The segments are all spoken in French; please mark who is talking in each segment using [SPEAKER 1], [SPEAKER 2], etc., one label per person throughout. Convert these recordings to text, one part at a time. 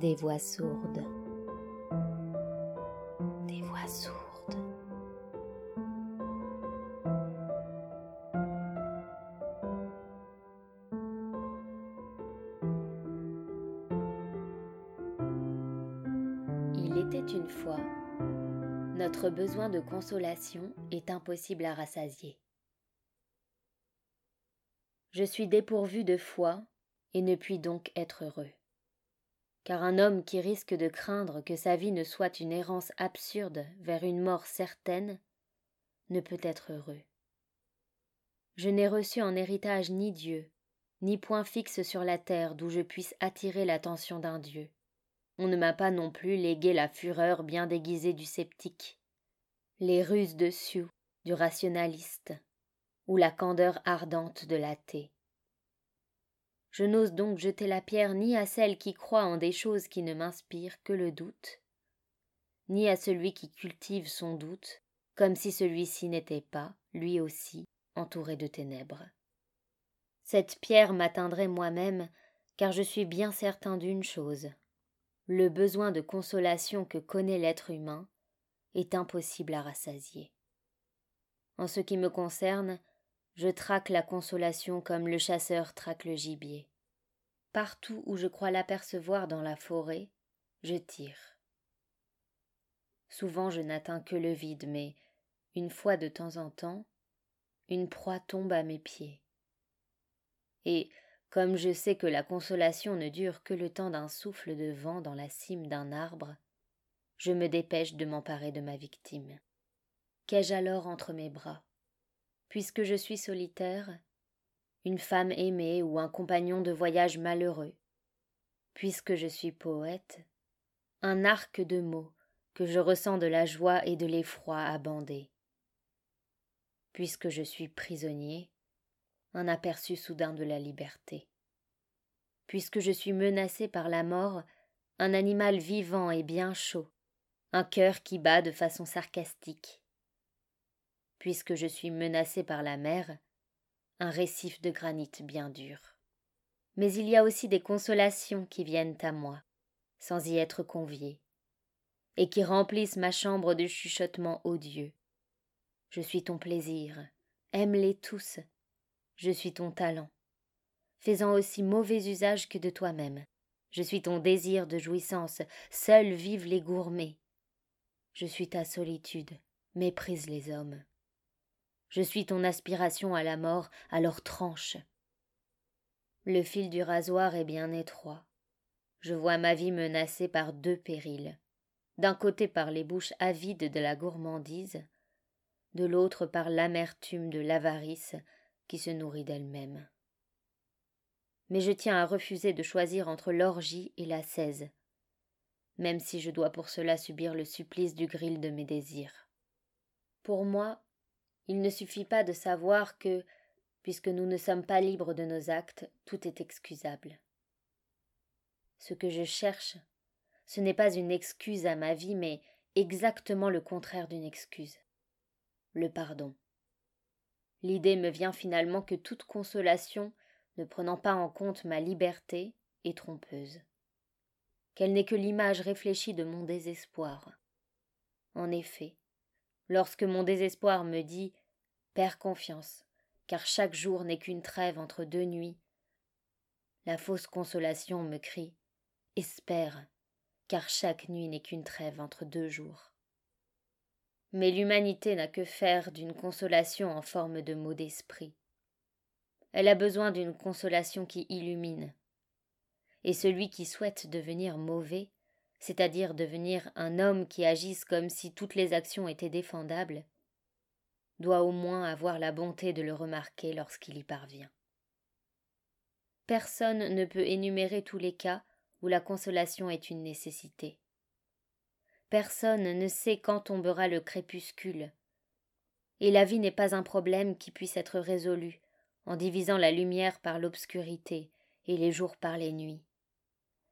[SPEAKER 1] des voix sourdes, des voix sourdes. Il était une fois, notre besoin de consolation est impossible à rassasier. Je suis dépourvu de foi et ne puis donc être heureux car un homme qui risque de craindre que sa vie ne soit une errance absurde vers une mort certaine ne peut être heureux. Je n'ai reçu en héritage ni Dieu, ni point fixe sur la terre d'où je puisse attirer l'attention d'un Dieu. On ne m'a pas non plus légué la fureur bien déguisée du sceptique, les ruses de Sioux du rationaliste, ou la candeur ardente de l'athée. Je n'ose donc jeter la pierre ni à celle qui croit en des choses qui ne m'inspirent que le doute, ni à celui qui cultive son doute, comme si celui-ci n'était pas, lui aussi, entouré de ténèbres. Cette pierre m'atteindrait moi-même, car je suis bien certain d'une chose. Le besoin de consolation que connaît l'être humain est impossible à rassasier. En ce qui me concerne, je traque la consolation comme le chasseur traque le gibier. Partout où je crois l'apercevoir dans la forêt, je tire. Souvent je n'atteins que le vide, mais, une fois de temps en temps, une proie tombe à mes pieds. Et, comme je sais que la consolation ne dure que le temps d'un souffle de vent dans la cime d'un arbre, je me dépêche de m'emparer de ma victime. Qu'ai-je alors entre mes bras? Puisque je suis solitaire, une femme aimée ou un compagnon de voyage malheureux, puisque je suis poète, un arc de mots que je ressens de la joie et de l'effroi à bander. Puisque je suis prisonnier, un aperçu soudain de la liberté. Puisque je suis menacé par la mort, un animal vivant et bien chaud, un cœur qui bat de façon sarcastique, puisque je suis menacé par la mer, un récif de granit bien dur. Mais il y a aussi des consolations qui viennent à moi, sans y être convié, et qui remplissent ma chambre de chuchotements odieux. Je suis ton plaisir, aime-les tous, je suis ton talent, faisant aussi mauvais usage que de toi-même. Je suis ton désir de jouissance, seuls vivent les gourmets. Je suis ta solitude, méprise les hommes. Je suis ton aspiration à la mort, alors tranche. Le fil du rasoir est bien étroit. Je vois ma vie menacée par deux périls. D'un côté par les bouches avides de la gourmandise, de l'autre par l'amertume de l'avarice qui se nourrit d'elle-même. Mais je tiens à refuser de choisir entre l'orgie et la cèse, même si je dois pour cela subir le supplice du gril de mes désirs. Pour moi, il ne suffit pas de savoir que, puisque nous ne sommes pas libres de nos actes, tout est excusable. Ce que je cherche, ce n'est pas une excuse à ma vie, mais exactement le contraire d'une excuse. Le pardon. L'idée me vient finalement que toute consolation, ne prenant pas en compte ma liberté, est trompeuse. Qu'elle n'est que l'image réfléchie de mon désespoir. En effet, lorsque mon désespoir me dit Confiance, car chaque jour n'est qu'une trêve entre deux nuits. La fausse consolation me crie Espère, car chaque nuit n'est qu'une trêve entre deux jours. Mais l'humanité n'a que faire d'une consolation en forme de mot d'esprit. Elle a besoin d'une consolation qui illumine. Et celui qui souhaite devenir mauvais, c'est-à-dire devenir un homme qui agisse comme si toutes les actions étaient défendables, doit au moins avoir la bonté de le remarquer lorsqu'il y parvient. Personne ne peut énumérer tous les cas où la consolation est une nécessité. Personne ne sait quand tombera le crépuscule. Et la vie n'est pas un problème qui puisse être résolu en divisant la lumière par l'obscurité et les jours par les nuits.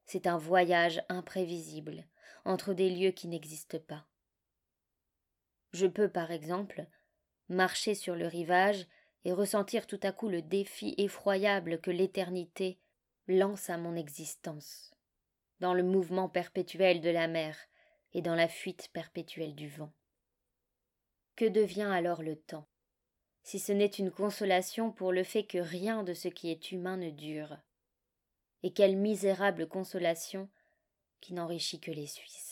[SPEAKER 1] C'est un voyage imprévisible entre des lieux qui n'existent pas. Je peux, par exemple, marcher sur le rivage et ressentir tout à coup le défi effroyable que l'éternité lance à mon existence. dans le mouvement perpétuel de la mer et dans la fuite perpétuelle du vent. Que devient alors le temps, si ce n'est une consolation pour le fait que rien de ce qui est humain ne dure Et quelle misérable consolation qui n'enrichit que les Suisses.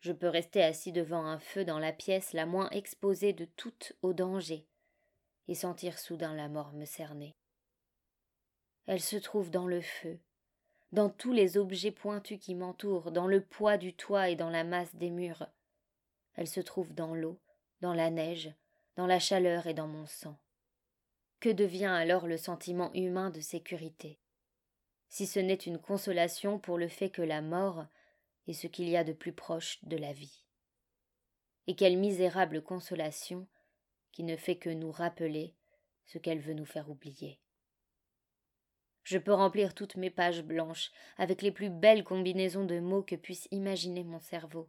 [SPEAKER 1] Je peux rester assis devant un feu dans la pièce la moins exposée de toutes au danger, et sentir soudain la mort me cerner. Elle se trouve dans le feu, dans tous les objets pointus qui m'entourent, dans le poids du toit et dans la masse des murs. Elle se trouve dans l'eau, dans la neige, dans la chaleur et dans mon sang. Que devient alors le sentiment humain de sécurité? Si ce n'est une consolation pour le fait que la mort est ce qu'il y a de plus proche de la vie. Et quelle misérable consolation qui ne fait que nous rappeler ce qu'elle veut nous faire oublier. Je peux remplir toutes mes pages blanches avec les plus belles combinaisons de mots que puisse imaginer mon cerveau.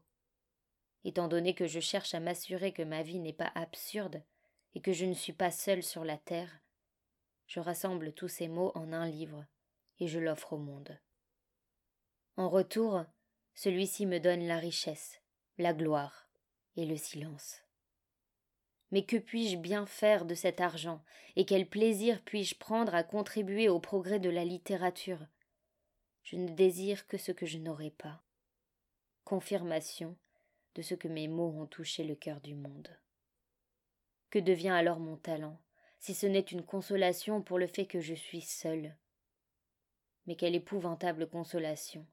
[SPEAKER 1] Étant donné que je cherche à m'assurer que ma vie n'est pas absurde et que je ne suis pas seule sur la terre, je rassemble tous ces mots en un livre et je l'offre au monde. En retour, celui-ci me donne la richesse, la gloire et le silence. Mais que puis-je bien faire de cet argent, et quel plaisir puis-je prendre à contribuer au progrès de la littérature? Je ne désire que ce que je n'aurai pas. Confirmation de ce que mes mots ont touché le cœur du monde. Que devient alors mon talent, si ce n'est une consolation pour le fait que je suis seul, mais quelle épouvantable consolation,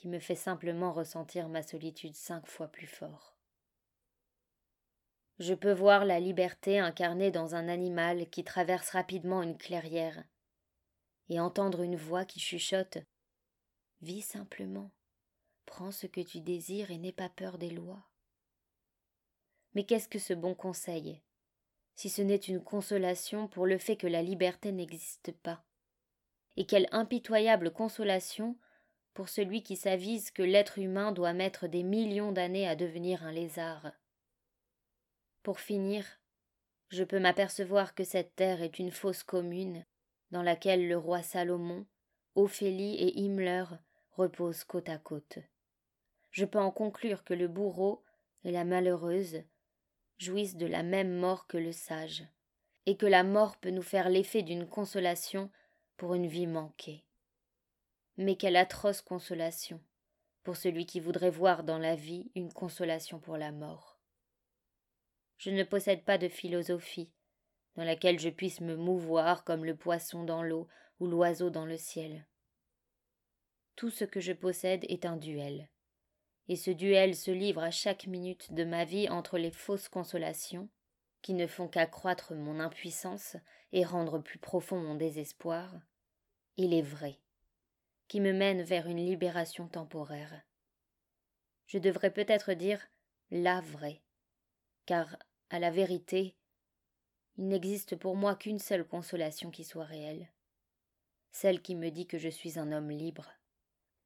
[SPEAKER 1] qui me fait simplement ressentir ma solitude cinq fois plus fort. Je peux voir la liberté incarnée dans un animal qui traverse rapidement une clairière, et entendre une voix qui chuchote Vis simplement, prends ce que tu désires et n'aie pas peur des lois. Mais qu'est-ce que ce bon conseil, si ce n'est une consolation pour le fait que la liberté n'existe pas, et quelle impitoyable consolation pour celui qui s'avise que l'être humain doit mettre des millions d'années à devenir un lézard. Pour finir, je peux m'apercevoir que cette terre est une fosse commune, dans laquelle le roi Salomon, Ophélie et Himmler reposent côte à côte. Je peux en conclure que le bourreau et la malheureuse jouissent de la même mort que le sage, et que la mort peut nous faire l'effet d'une consolation pour une vie manquée. Mais quelle atroce consolation pour celui qui voudrait voir dans la vie une consolation pour la mort. Je ne possède pas de philosophie, dans laquelle je puisse me mouvoir comme le poisson dans l'eau ou l'oiseau dans le ciel. Tout ce que je possède est un duel, et ce duel se livre à chaque minute de ma vie entre les fausses consolations, qui ne font qu'accroître mon impuissance et rendre plus profond mon désespoir, il est vrai, qui me mène vers une libération temporaire. Je devrais peut-être dire la vraie, car, à la vérité, il n'existe pour moi qu'une seule consolation qui soit réelle, celle qui me dit que je suis un homme libre,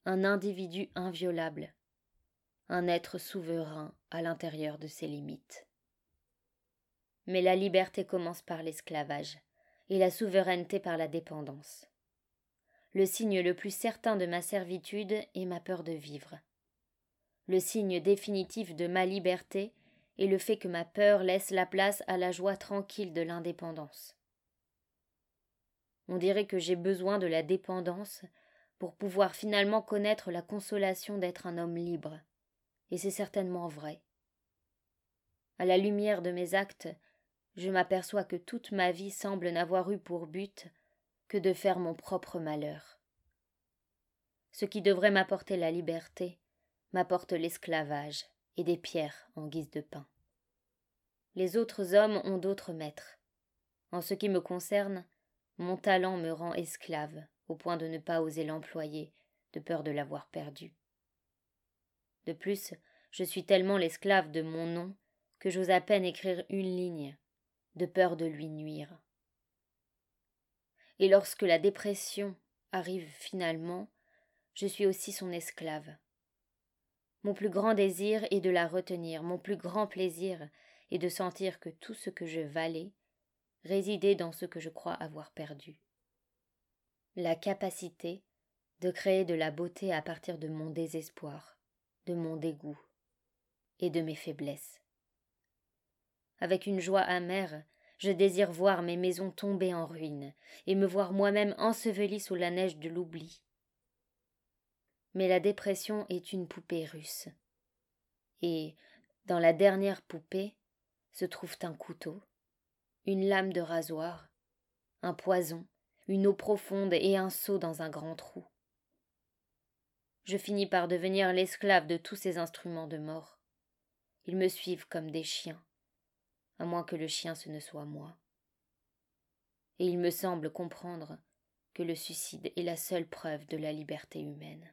[SPEAKER 1] un individu inviolable, un être souverain à l'intérieur de ses limites. Mais la liberté commence par l'esclavage, et la souveraineté par la dépendance le signe le plus certain de ma servitude est ma peur de vivre. Le signe définitif de ma liberté est le fait que ma peur laisse la place à la joie tranquille de l'indépendance. On dirait que j'ai besoin de la dépendance pour pouvoir finalement connaître la consolation d'être un homme libre, et c'est certainement vrai. À la lumière de mes actes, je m'aperçois que toute ma vie semble n'avoir eu pour but que de faire mon propre malheur. Ce qui devrait m'apporter la liberté m'apporte l'esclavage et des pierres en guise de pain. Les autres hommes ont d'autres maîtres. En ce qui me concerne, mon talent me rend esclave, au point de ne pas oser l'employer, de peur de l'avoir perdu. De plus, je suis tellement l'esclave de mon nom que j'ose à peine écrire une ligne, de peur de lui nuire. Et lorsque la dépression arrive finalement, je suis aussi son esclave. Mon plus grand désir est de la retenir, mon plus grand plaisir est de sentir que tout ce que je valais résidait dans ce que je crois avoir perdu. La capacité de créer de la beauté à partir de mon désespoir, de mon dégoût et de mes faiblesses. Avec une joie amère, je désire voir mes maisons tomber en ruines et me voir moi-même enseveli sous la neige de l'oubli. Mais la dépression est une poupée russe. Et, dans la dernière poupée, se trouvent un couteau, une lame de rasoir, un poison, une eau profonde et un seau dans un grand trou. Je finis par devenir l'esclave de tous ces instruments de mort. Ils me suivent comme des chiens, à moins que le chien ce ne soit moi. Et il me semble comprendre que le suicide est la seule preuve de la liberté humaine.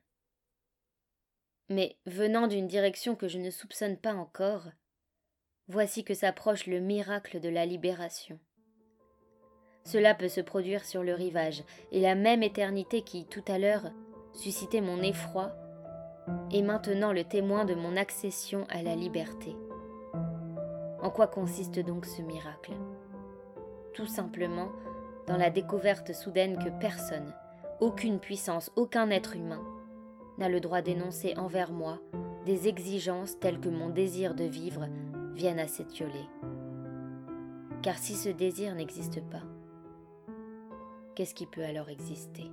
[SPEAKER 1] Mais venant d'une direction que je ne soupçonne pas encore, voici que s'approche le miracle de la libération. Cela peut se produire sur le rivage, et la même éternité qui, tout à l'heure, suscitait mon effroi, est maintenant le témoin de mon accession à la liberté. En quoi consiste donc ce miracle? Tout simplement dans la découverte soudaine que personne, aucune puissance, aucun être humain, n'a le droit d'énoncer envers moi des exigences telles que mon désir de vivre vienne à s'étioler. Car si ce désir n'existe pas, qu'est-ce qui peut alors exister?